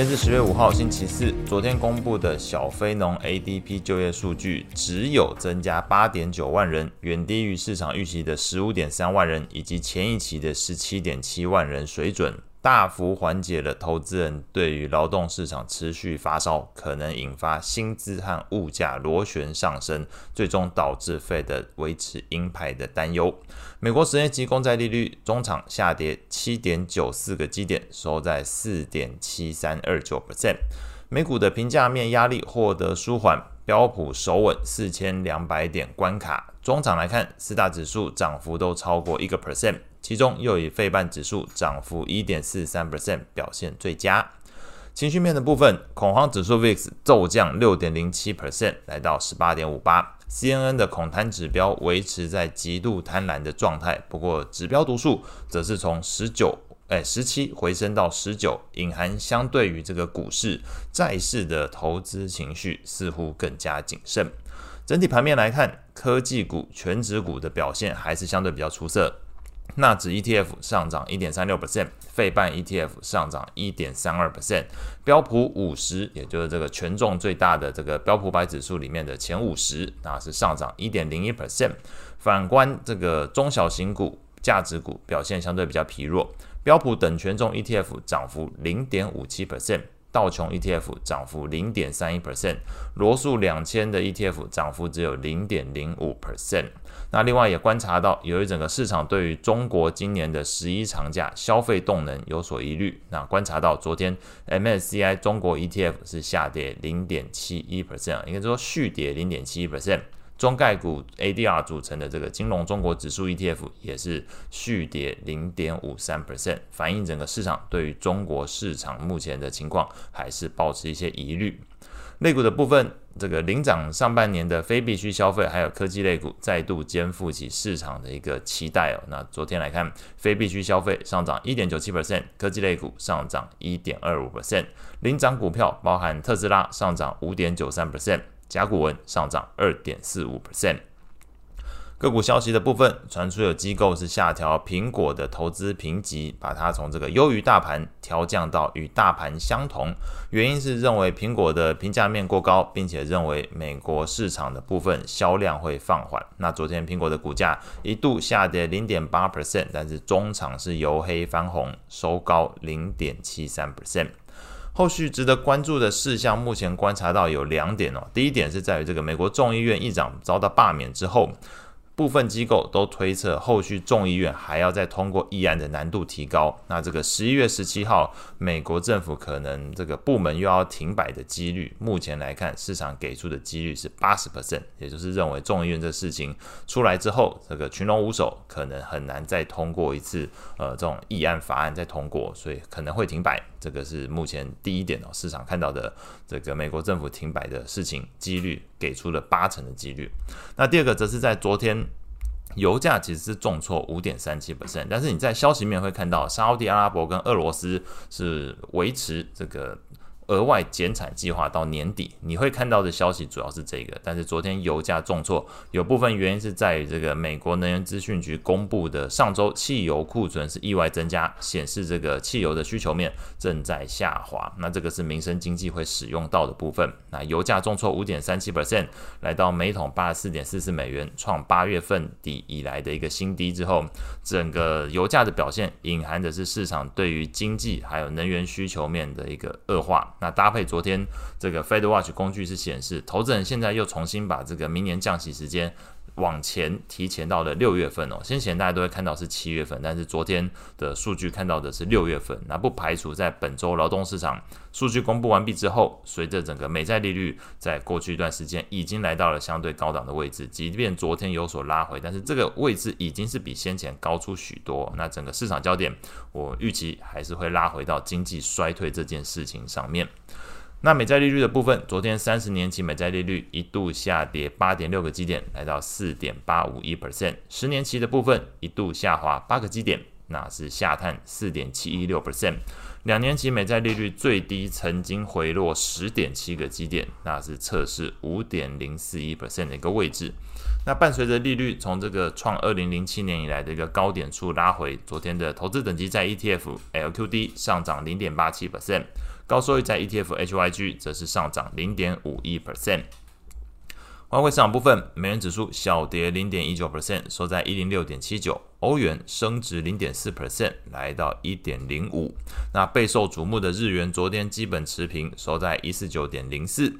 今天是十月五号，星期四。昨天公布的小非农 ADP 就业数据只有增加八点九万人，远低于市场预期的十五点三万人，以及前一期的十七点七万人水准。大幅缓解了投资人对于劳动市场持续发烧，可能引发薪资和物价螺旋上升，最终导致费的维持鹰派的担忧。美国十年期公债利率中场下跌七点九四个基点，收在四点七三二九 percent。美股的评价面压力获得舒缓，标普守稳四千两百点关卡。中场来看，四大指数涨幅都超过一个 percent。其中又以费半指数涨幅一点四三 percent 表现最佳。情绪面的部分，恐慌指数 VIX 骤降六点零七 percent，来到十八点五八。CNN 的恐贪指标维持在极度贪婪的状态，不过指标读数则是从十九哎十七回升到十九，隐含相对于这个股市债市的投资情绪似乎更加谨慎。整体盘面来看，科技股、全指股的表现还是相对比较出色。纳指 ETF 上涨一点三六 percent，费半 ETF 上涨一点三二 percent，标普五十，也就是这个权重最大的这个标普百指数里面的前五十，那是上涨一点零一 percent。反观这个中小型股、价值股表现相对比较疲弱，标普等权重 ETF 涨幅零点五七 percent。道琼 ETF 涨幅零点三一 percent，罗素两千的 ETF 涨幅只有零点零五 percent。那另外也观察到，由于整个市场对于中国今年的十一长假消费动能有所疑虑，那观察到昨天 MSCI 中国 ETF 是下跌零点七一 percent，应该说续跌零点七一 percent。中概股 ADR 组成的这个金融中国指数 ETF 也是续跌零点五三 percent，反映整个市场对于中国市场目前的情况还是保持一些疑虑。类股的部分，这个领涨上半年的非必需消费还有科技类股再度肩负起市场的一个期待哦。那昨天来看，非必需消费上涨一点九七 percent，科技类股上涨一点二五 percent，领涨股票包含特斯拉上涨五点九三 percent。甲骨文上涨二点四五 percent。个股消息的部分，传出有机构是下调苹果的投资评级，把它从这个优于大盘调降到与大盘相同。原因是认为苹果的评价面过高，并且认为美国市场的部分销量会放缓。那昨天苹果的股价一度下跌零点八 percent，但是中场是由黑翻红，收高零点七三 percent。后续值得关注的事项，目前观察到有两点哦。第一点是在于这个美国众议院议长遭到罢免之后。部分机构都推测，后续众议院还要再通过议案的难度提高。那这个十一月十七号，美国政府可能这个部门又要停摆的几率，目前来看，市场给出的几率是八十 percent，也就是认为众议院这事情出来之后，这个群龙无首，可能很难再通过一次呃这种议案法案再通过，所以可能会停摆。这个是目前第一点哦，市场看到的这个美国政府停摆的事情几率给出了八成的几率。那第二个则是在昨天。油价其实是重挫五点三七 percent，但是你在消息面会看到沙乌地阿拉伯跟俄罗斯是维持这个。额外减产计划到年底，你会看到的消息主要是这个。但是昨天油价重挫，有部分原因是在于这个美国能源资讯局公布的上周汽油库存是意外增加，显示这个汽油的需求面正在下滑。那这个是民生经济会使用到的部分。那油价重挫五点三七 percent，来到每桶八十四点四四美元，创八月份底以来的一个新低之后，整个油价的表现隐含的是市场对于经济还有能源需求面的一个恶化。那搭配昨天这个 Fed Watch 工具是显示，投资人现在又重新把这个明年降息时间往前提前到了六月份哦。先前大家都会看到是七月份，但是昨天的数据看到的是六月份。那不排除在本周劳动市场数据公布完毕之后，随着整个美债利率在过去一段时间已经来到了相对高档的位置，即便昨天有所拉回，但是这个位置已经是比先前高出许多。那整个市场焦点，我预期还是会拉回到经济衰退这件事情上面。那美债利率的部分，昨天三十年期美债利率一度下跌八点六个基点，来到四点八五一 percent。十年期的部分一度下滑八个基点，那是下探四点七一六 percent。两年期美债利率最低曾经回落十点七个基点，那是测试五点零四一 percent 的一个位置。那伴随着利率从这个创二零零七年以来的一个高点处拉回，昨天的投资等级债 ETF LQD 上涨零点八七 percent。高收益债 ETF HYG 则是上涨零点五一 percent。外汇市场部分，美元指数小跌零点一九 percent，收在一零六点七九。欧元升值零点四 percent，来到一点零五。那备受瞩目的日元，昨天基本持平，收在一四九点零四。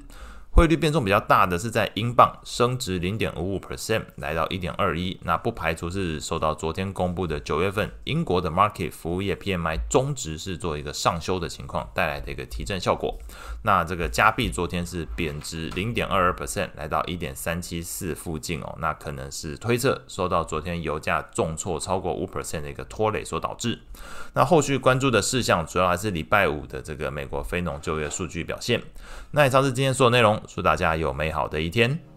汇率变动比较大的是在英镑升值零点五五 percent，来到一点二一。那不排除是受到昨天公布的九月份英国的 market 服务业 PMI 终值是做一个上修的情况带来的一个提振效果。那这个加币昨天是贬值零点二二 percent，来到一点三七四附近哦。那可能是推测受到昨天油价重挫超过五 percent 的一个拖累所导致。那后续关注的事项主要还是礼拜五的这个美国非农就业数据表现。那以上是今天所有内容。祝大家有美好的一天。